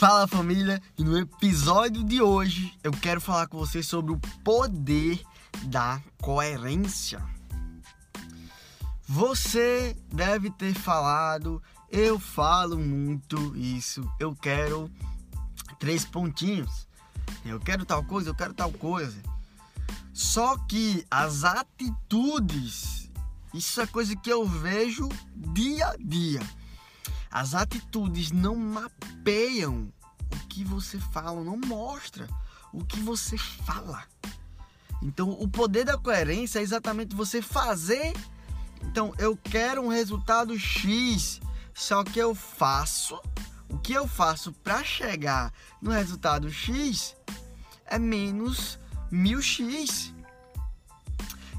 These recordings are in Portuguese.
Fala família, e no episódio de hoje eu quero falar com vocês sobre o poder da coerência. Você deve ter falado, eu falo muito isso, eu quero três pontinhos. Eu quero tal coisa, eu quero tal coisa. Só que as atitudes, isso é coisa que eu vejo dia a dia as atitudes não mapeiam o que você fala, não mostra o que você fala. Então, o poder da coerência é exatamente você fazer. Então, eu quero um resultado X, só que eu faço o que eu faço para chegar no resultado X é menos 1000x.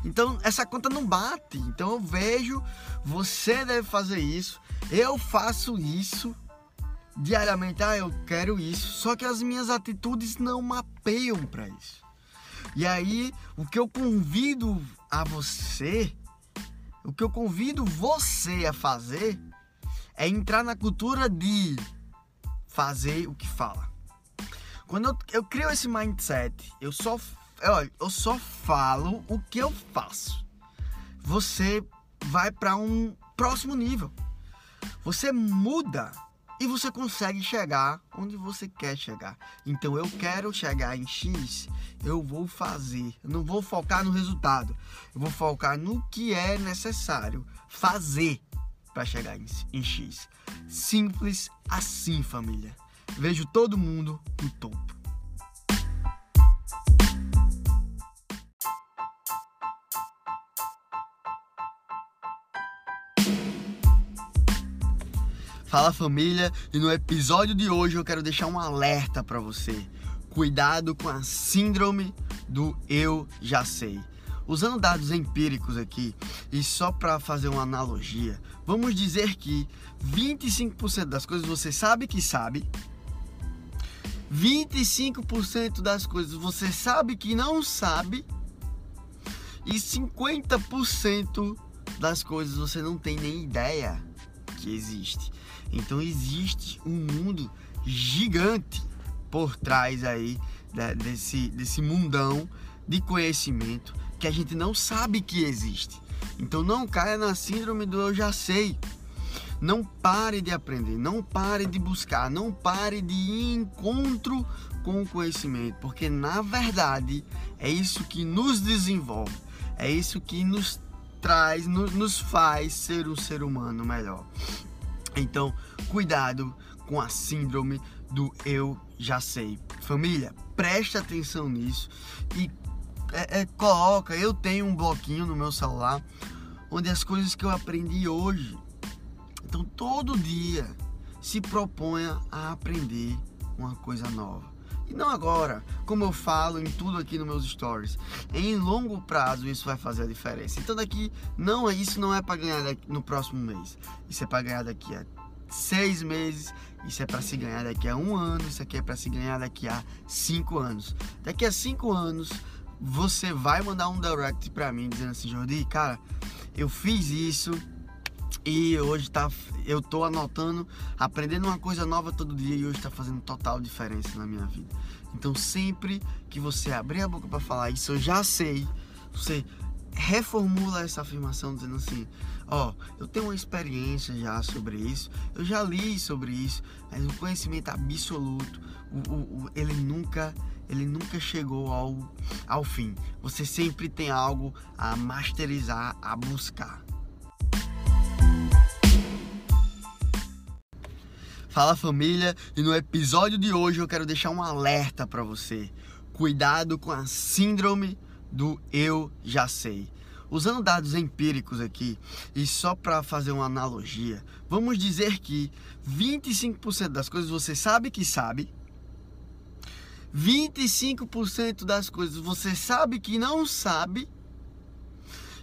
Então essa conta não bate. Então eu vejo, você deve fazer isso, eu faço isso diariamente. Ah, eu quero isso. Só que as minhas atitudes não mapeiam para isso. E aí, o que eu convido a você, o que eu convido você a fazer é entrar na cultura de fazer o que fala. Quando eu, eu crio esse mindset, eu só olha, eu só falo o que eu faço. Você vai para um próximo nível. Você muda e você consegue chegar onde você quer chegar. Então eu quero chegar em X, eu vou fazer. Eu não vou focar no resultado. Eu vou focar no que é necessário fazer para chegar em X. Simples assim, família. Vejo todo mundo no topo. Fala família, e no episódio de hoje eu quero deixar um alerta para você. Cuidado com a síndrome do eu já sei. Usando dados empíricos aqui e só para fazer uma analogia, vamos dizer que 25% das coisas você sabe que sabe, 25% das coisas você sabe que não sabe e 50% das coisas você não tem nem ideia que existe. Então existe um mundo gigante por trás aí desse, desse mundão de conhecimento que a gente não sabe que existe. Então não caia na síndrome do eu já sei. Não pare de aprender, não pare de buscar, não pare de ir encontro com o conhecimento, porque na verdade é isso que nos desenvolve, é isso que nos traz, nos, nos faz ser um ser humano melhor. Então, cuidado com a síndrome do eu já sei. Família, preste atenção nisso e é, é, coloca. Eu tenho um bloquinho no meu celular onde as coisas que eu aprendi hoje. Então, todo dia se proponha a aprender uma coisa nova. E não agora, como eu falo em tudo aqui nos meus stories. Em longo prazo isso vai fazer a diferença. Então daqui não é isso não é para ganhar no próximo mês. Isso é para ganhar daqui a seis meses. Isso é para se ganhar daqui a um ano. Isso aqui é para se ganhar daqui a cinco anos. Daqui a cinco anos você vai mandar um direct para mim dizendo assim, Jordi, cara, eu fiz isso e hoje tá, eu tô anotando, aprendendo uma coisa nova todo dia e hoje está fazendo total diferença na minha vida. Então sempre que você abrir a boca para falar isso, eu já sei, você reformula essa afirmação dizendo assim: ó, eu tenho uma experiência já sobre isso, eu já li sobre isso, mas o conhecimento absoluto, o, o, o, ele nunca ele nunca chegou ao, ao fim. Você sempre tem algo a masterizar, a buscar. Fala família, e no episódio de hoje eu quero deixar um alerta para você. Cuidado com a síndrome do eu já sei. Usando dados empíricos aqui e só para fazer uma analogia, vamos dizer que 25% das coisas você sabe que sabe, 25% das coisas você sabe que não sabe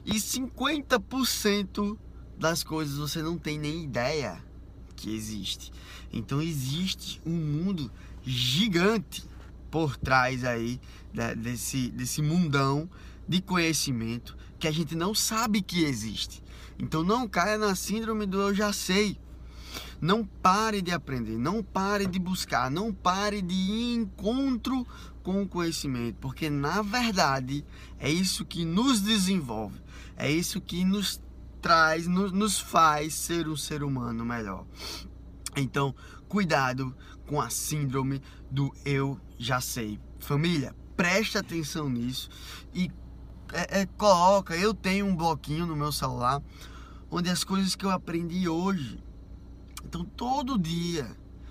e 50% das coisas você não tem nem ideia que existe. Então existe um mundo gigante por trás aí desse, desse mundão de conhecimento que a gente não sabe que existe. Então não caia na síndrome do eu já sei. Não pare de aprender, não pare de buscar, não pare de ir em encontro com o conhecimento, porque na verdade é isso que nos desenvolve, é isso que nos traz, nos, nos faz ser um ser humano melhor. Então, cuidado com a síndrome do eu já sei. Família, preste atenção nisso e é, é, coloca. Eu tenho um bloquinho no meu celular onde as coisas que eu aprendi hoje. Então, todo dia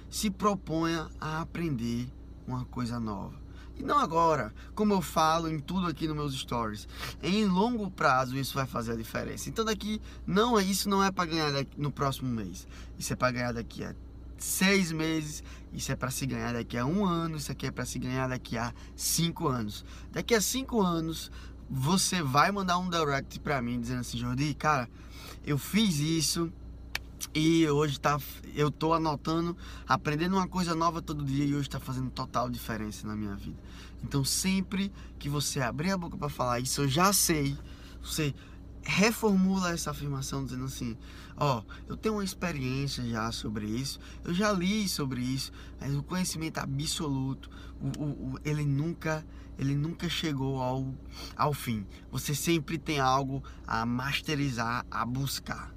se proponha a aprender uma coisa nova. E não agora, como eu falo em tudo aqui nos meus stories. Em longo prazo isso vai fazer a diferença. Então daqui não é isso não é para ganhar daqui, no próximo mês. Isso é para ganhar daqui a seis meses. Isso é para se ganhar daqui a um ano. Isso aqui é para se ganhar daqui a cinco anos. Daqui a cinco anos você vai mandar um direct para mim dizendo assim, Jordi, cara, eu fiz isso e hoje tá, eu tô anotando, aprendendo uma coisa nova todo dia e hoje está fazendo total diferença na minha vida. Então sempre que você abrir a boca para falar isso, eu já sei, você reformula essa afirmação dizendo assim: ó, oh, eu tenho uma experiência já sobre isso, eu já li sobre isso, mas o conhecimento absoluto, o, o, o, ele nunca ele nunca chegou ao, ao fim. Você sempre tem algo a masterizar, a buscar.